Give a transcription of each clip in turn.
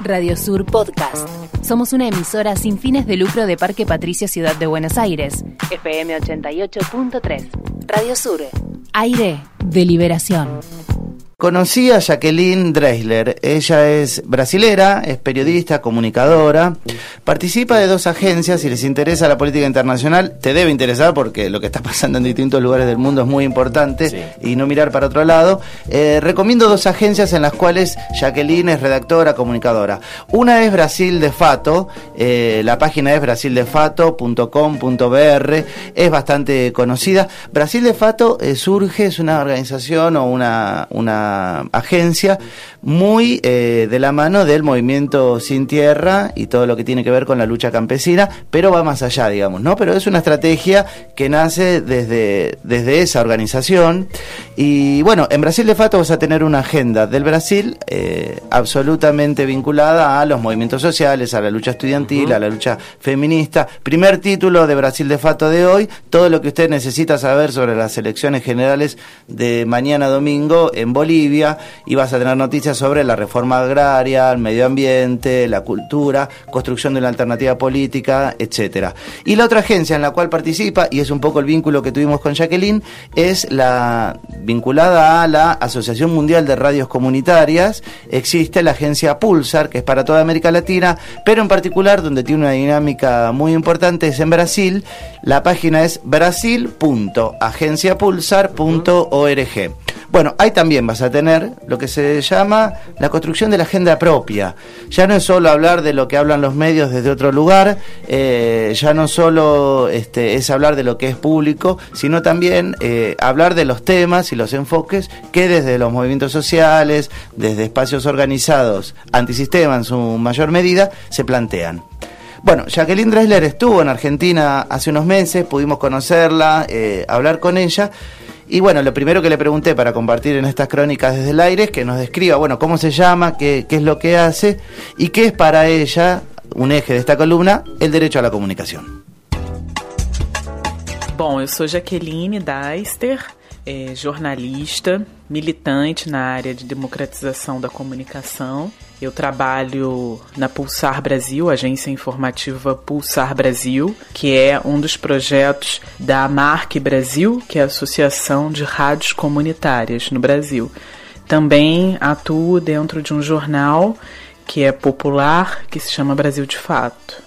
Radio Sur Podcast. Somos una emisora sin fines de lucro de Parque Patricio Ciudad de Buenos Aires. FM 88.3. Radio Sur. Aire de liberación. Conocí a Jacqueline Dreisler. Ella es brasilera, es periodista, comunicadora. Participa de dos agencias. Si les interesa la política internacional, te debe interesar porque lo que está pasando en distintos lugares del mundo es muy importante y no mirar para otro lado. Eh, recomiendo dos agencias en las cuales Jacqueline es redactora, comunicadora. Una es Brasil de Fato. Eh, la página es brasildefato.com.br. Es bastante conocida. Brasil de Fato eh, surge, es una organización o una, una agencia muy eh, de la mano del movimiento sin tierra y todo lo que tiene que ver con la lucha campesina, pero va más allá, digamos, ¿no? Pero es una estrategia que nace desde, desde esa organización. Y bueno, en Brasil de Fato vas a tener una agenda del Brasil eh, absolutamente vinculada a los movimientos sociales, a la lucha estudiantil, a la lucha feminista. Primer título de Brasil de Fato de hoy, todo lo que usted necesita saber sobre las elecciones generales de mañana domingo en Bolivia y vas a tener noticias sobre la reforma agraria, el medio ambiente, la cultura, construcción de una alternativa política, etcétera. Y la otra agencia en la cual participa, y es un poco el vínculo que tuvimos con Jacqueline, es la vinculada a la Asociación Mundial de Radios Comunitarias. Existe la agencia Pulsar, que es para toda América Latina, pero en particular donde tiene una dinámica muy importante es en Brasil. La página es brasil.agenciapulsar.org. Bueno, ahí también vas a tener lo que se llama la construcción de la agenda propia. Ya no es solo hablar de lo que hablan los medios desde otro lugar, eh, ya no solo este, es hablar de lo que es público, sino también eh, hablar de los temas y los enfoques que desde los movimientos sociales, desde espacios organizados, antisistema en su mayor medida, se plantean. Bueno, Jacqueline Dressler estuvo en Argentina hace unos meses, pudimos conocerla, eh, hablar con ella. Y bueno, lo primero que le pregunté para compartir en estas crónicas desde el aire es que nos describa, bueno, cómo se llama, qué, qué es lo que hace y qué es para ella, un eje de esta columna, el derecho a la comunicación. Bom, eu sou Jaqueline Deister, jornalista, militante na área de democratização da comunicação. Eu trabalho na Pulsar Brasil, agência informativa Pulsar Brasil, que é um dos projetos da Marque Brasil, que é a Associação de Rádios Comunitárias no Brasil. Também atuo dentro de um jornal que é popular, que se chama Brasil de Fato.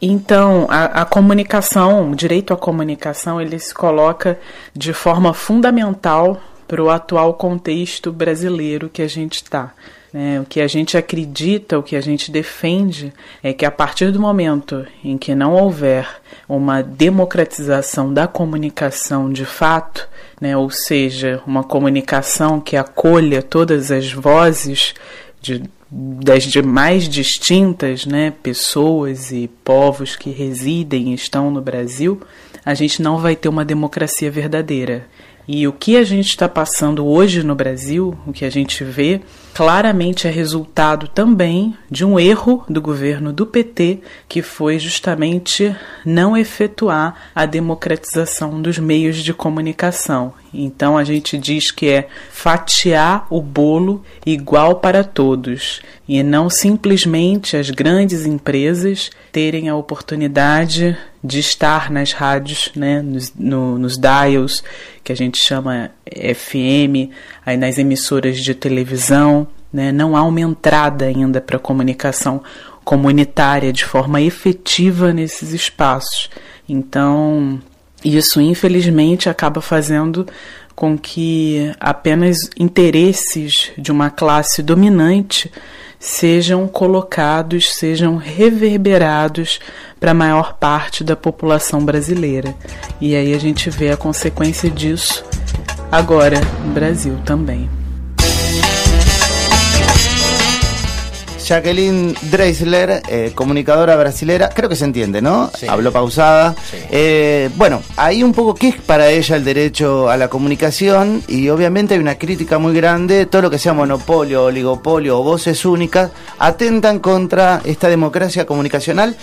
Então, a, a, comunicação, o direito à comunicação, ele se coloca de forma fundamental para o atual contexto brasileiro que a gente está. Né? O que a gente acredita, o que a gente defende é que a partir do momento em que não houver uma democratização da comunicação de fato, né? ou seja, uma comunicação que acolha todas as vozes de, das demais distintas né, pessoas e povos que residem e estão no Brasil, a gente não vai ter uma democracia verdadeira. E o que a gente está passando hoje no Brasil, o que a gente vê, claramente é resultado também de um erro do governo do PT, que foi justamente não efetuar a democratização dos meios de comunicação. Então a gente diz que é fatiar o bolo igual para todos e não simplesmente as grandes empresas terem a oportunidade de estar nas rádios, né, nos, no, nos dials, que a gente chama FM, aí nas emissoras de televisão. Né, não há uma entrada ainda para a comunicação comunitária de forma efetiva nesses espaços. Então, isso, infelizmente, acaba fazendo com que apenas interesses de uma classe dominante sejam colocados, sejam reverberados para a maior parte da população brasileira. E aí a gente vê a consequência disso agora no Brasil também. Jacqueline Dreisler, eh, comunicadora brasilera, creo que se entiende, ¿no? Habló pausada. Eh, bueno, ahí un poco qué es para ella el derecho a la comunicación y obviamente hay una crítica muy grande, todo lo que sea monopolio, oligopolio o voces únicas atentan contra esta democracia comunicacional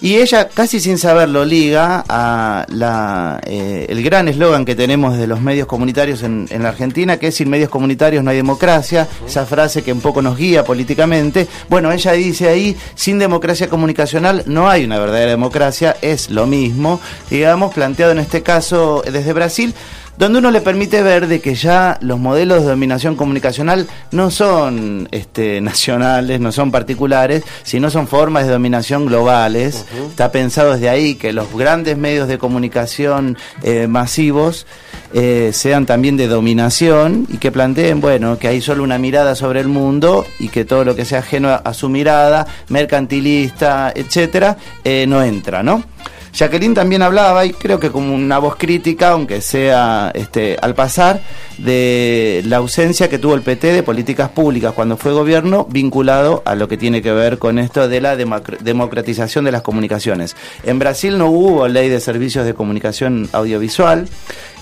Y ella, casi sin saberlo, liga a la, eh, el gran eslogan que tenemos de los medios comunitarios en, en, la Argentina, que es sin medios comunitarios no hay democracia, esa frase que un poco nos guía políticamente. Bueno, ella dice ahí, sin democracia comunicacional no hay una verdadera democracia, es lo mismo, digamos, planteado en este caso desde Brasil donde uno le permite ver de que ya los modelos de dominación comunicacional no son este, nacionales, no son particulares, sino son formas de dominación globales. Está pensado desde ahí que los grandes medios de comunicación eh, masivos eh, sean también de dominación y que planteen, bueno, que hay solo una mirada sobre el mundo y que todo lo que sea ajeno a, su mirada, mercantilista, etcétera, eh, no entra, ¿no? Jacqueline también hablaba, y creo que como una voz crítica, aunque sea este, al pasar, de la ausencia que tuvo el PT de políticas públicas cuando fue gobierno vinculado a lo que tiene que ver con esto de la democratización de las comunicaciones. En Brasil no hubo ley de servicios de comunicación audiovisual,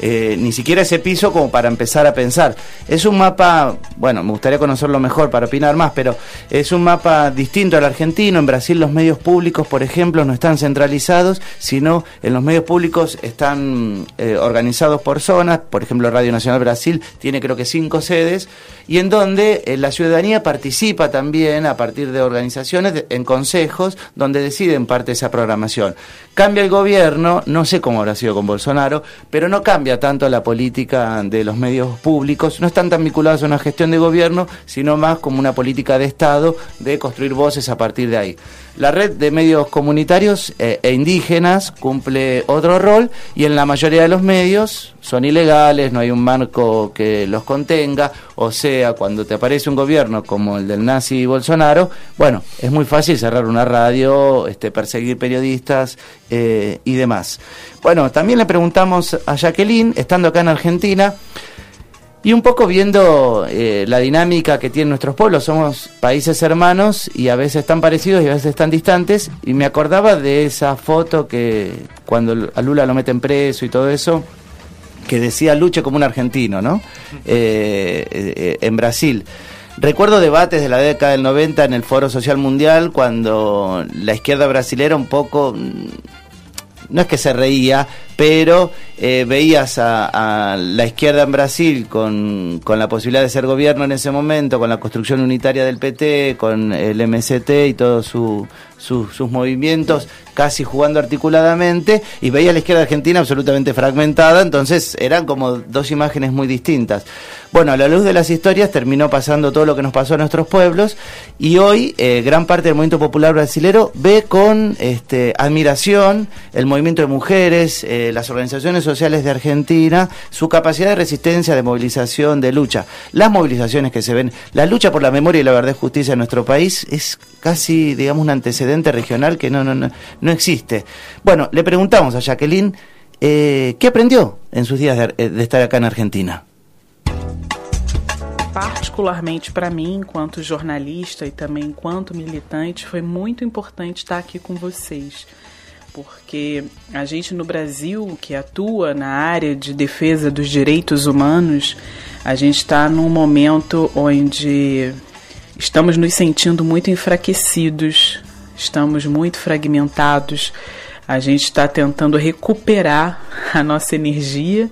eh, ni siquiera ese piso como para empezar a pensar. Es un mapa, bueno, me gustaría conocerlo mejor para opinar más, pero es un mapa distinto al argentino. En Brasil los medios públicos, por ejemplo, no están centralizados, sino en los medios públicos están eh, organizados por zonas, por ejemplo Radio Nacional Brasil tiene creo que cinco sedes, y en donde eh, la ciudadanía participa también a partir de organizaciones, en consejos, donde deciden parte de esa programación. Cambia el gobierno, no sé cómo habrá sido con Bolsonaro, pero no cambia tanto la política de los medios públicos, no están tan vinculados a una gestión de gobierno, sino más como una política de Estado de construir voces a partir de ahí. La red de medios comunitarios eh, e indígenas cumple otro rol y en la mayoría de los medios son ilegales, no hay un marco que los contenga, o sea, cuando te aparece un gobierno como el del nazi Bolsonaro, bueno, es muy fácil cerrar una radio, este, perseguir periodistas eh, y demás. Bueno, también le preguntamos a Jacqueline, estando acá en Argentina, y un poco viendo eh, la dinámica que tienen nuestros pueblos, somos países hermanos y a veces tan parecidos y a veces tan distantes, y me acordaba de esa foto que cuando a Lula lo meten preso y todo eso, que decía luche como un argentino, ¿no? Eh, eh, en Brasil. Recuerdo debates de la década del 90 en el Foro Social Mundial cuando la izquierda brasilera un poco no es que se reía, pero eh, veías a, la izquierda en Brasil con, con, la posibilidad de ser gobierno en ese momento, con la construcción unitaria del PT, con el MST y todos su, sus movimientos casi jugando articuladamente, y veía a la izquierda argentina absolutamente fragmentada, entonces eran como dos imágenes muy distintas. Bueno, a la luz de las historias terminó pasando todo lo que nos pasó a nuestros pueblos y hoy eh, gran parte del movimiento popular brasilero ve con este, admiración el movimiento de mujeres, eh, las organizaciones sociales de Argentina, su capacidad de resistencia, de movilización, de lucha. Las movilizaciones que se ven, la lucha por la memoria y la verdad y justicia en nuestro país es casi, digamos, un antecedente regional que no, no, no, no existe. Bueno, le preguntamos a Jacqueline eh, qué aprendió en sus días de, de estar acá en Argentina. particularmente para mim, enquanto jornalista e também enquanto militante, foi muito importante estar aqui com vocês. Porque a gente no Brasil, que atua na área de defesa dos direitos humanos, a gente está num momento onde estamos nos sentindo muito enfraquecidos, estamos muito fragmentados, a gente está tentando recuperar a nossa energia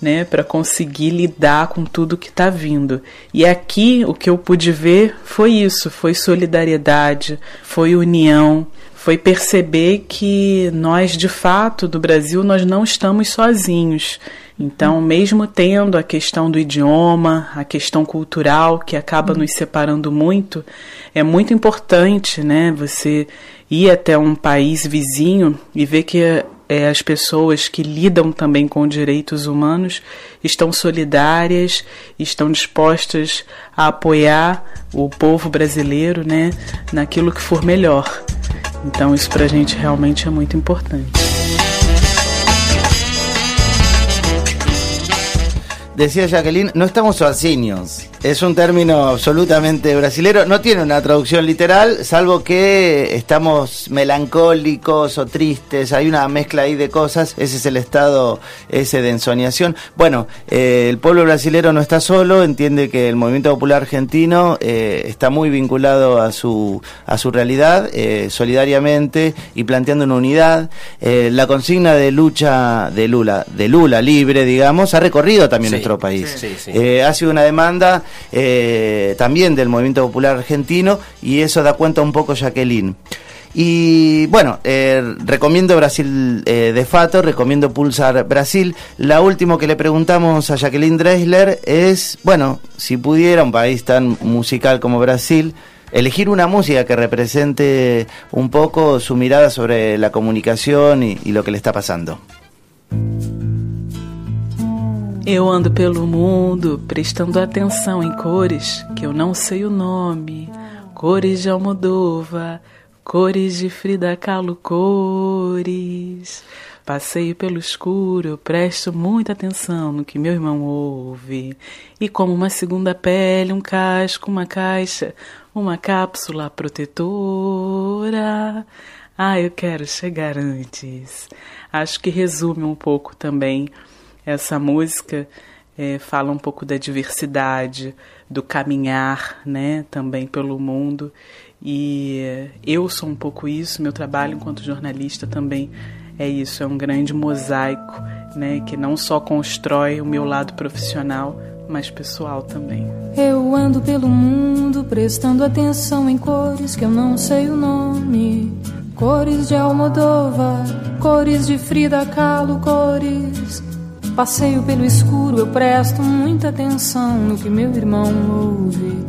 né, para conseguir lidar com tudo que está vindo. E aqui o que eu pude ver foi isso, foi solidariedade, foi união, foi perceber que nós de fato do Brasil nós não estamos sozinhos. Então, mesmo tendo a questão do idioma, a questão cultural que acaba nos separando muito, é muito importante, né, você ir até um país vizinho e ver que é, as pessoas que lidam também com direitos humanos estão solidárias, estão dispostas a apoiar o povo brasileiro né, naquilo que for melhor. Então, isso para a gente realmente é muito importante. Decía Jacqueline, no estamos sozinhos. Es un término absolutamente brasilero. No tiene una traducción literal, salvo que estamos melancólicos o tristes. Hay una mezcla ahí de cosas. Ese es el estado ese de ensoñación. Bueno, eh, el pueblo brasilero no está solo. Entiende que el movimiento popular argentino eh, está muy vinculado a su a su realidad, eh, solidariamente y planteando una unidad. la consigna de lucha de Lula, de Lula libre, digamos, ha recorrido también nuestro país. ha sido una demanda eh, también del movimiento popular argentino y eso da cuenta un poco Jacqueline. Y bueno, eh, recomiendo Brasil eh, de Fato, recomiendo Pulsar Brasil. La última que le preguntamos a Jacqueline Dreisler es, bueno, si pudiera un país tan musical como Brasil, elegir una música que represente un poco su mirada sobre la comunicación y lo que le está pasando. Eu ando pelo mundo prestando atenção em cores que eu não sei o nome. Cores de Almodova, cores de Frida Kahlo, cores. Passeio pelo escuro, presto muita atenção no que meu irmão ouve. E como uma segunda pele, um casco, uma caixa, uma cápsula protetora. Ah, eu quero chegar antes. Acho que resume um pouco também essa música é, fala um pouco da diversidade, do caminhar, né, também pelo mundo. E eu sou um pouco isso, meu trabalho enquanto jornalista também é isso, é um grande mosaico, né, que não só constrói o meu lado profissional, mas pessoal também. Eu ando pelo mundo prestando atenção em cores que eu não sei o nome. Cores de Almodóvar, cores de Frida Kahlo, cores Passeio pelo escuro, eu presto muita atenção no que meu irmão ouve.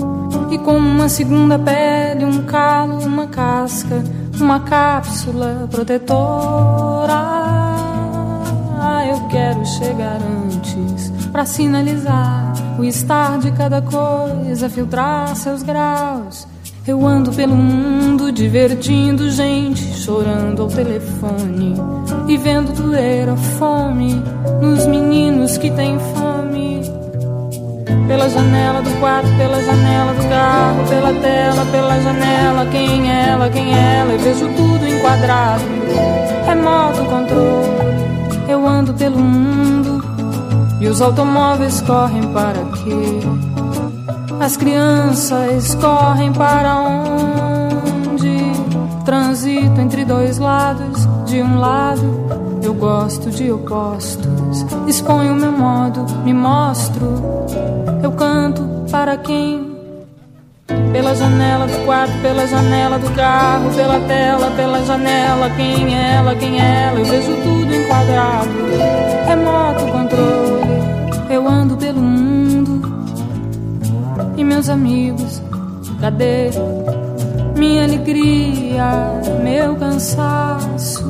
E como uma segunda pele, um calo, uma casca, uma cápsula protetora. Eu quero chegar antes para sinalizar o estar de cada coisa, filtrar seus graus eu ando pelo mundo divertindo gente, chorando ao telefone e vendo doer a fome nos meninos que têm fome. Pela janela do quarto, pela janela do carro, pela tela, pela janela, quem é ela, quem é ela, eu vejo tudo enquadrado. Remoto controle, eu ando pelo mundo e os automóveis correm para quê? As crianças correm para onde? Transito entre dois lados. De um lado, eu gosto de opostos. Exponho meu modo, me mostro. Eu canto para quem? Pela janela do quarto, pela janela do carro, pela tela, pela janela. Quem é ela, quem é ela? Eu vejo tudo enquadrado. Remoto controle. Eu ando meus amigos, cadê minha alegria, meu cansaço,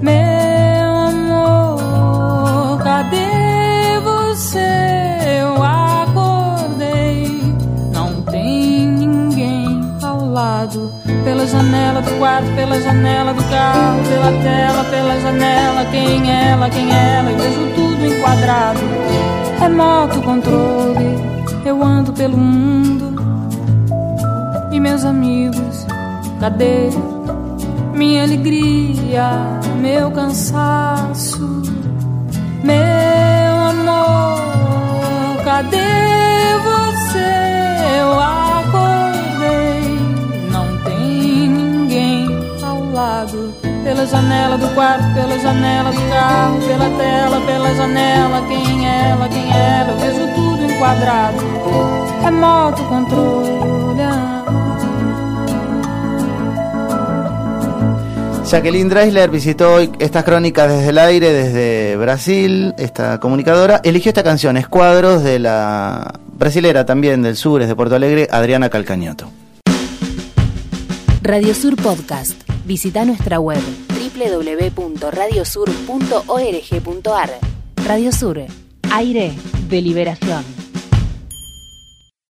meu amor, cadê você? Eu acordei, não tem ninguém ao lado. Pela janela do quarto, pela janela do carro, pela tela, pela janela. Quem é ela, quem é ela? Eu vejo tudo enquadrado. Remoto controle eu ando pelo mundo e meus amigos, cadê minha alegria, meu cansaço, meu amor, cadê você? Eu acordei, não tem ninguém ao lado. Pela janela do quarto, pela janela do carro, pela tela, pela janela, quem é ela, quem é ela, eu vejo tudo quadrado, controle. Jacqueline Dreisler visitó hoy estas crónicas desde el aire, desde Brasil, esta comunicadora. Eligió esta canción, Escuadros, de la brasilera también del sur, es de Porto Alegre, Adriana Calcañoto. Radio Sur Podcast. Visita nuestra web www.radiosur.org.ar. Radio Sur, aire de liberación.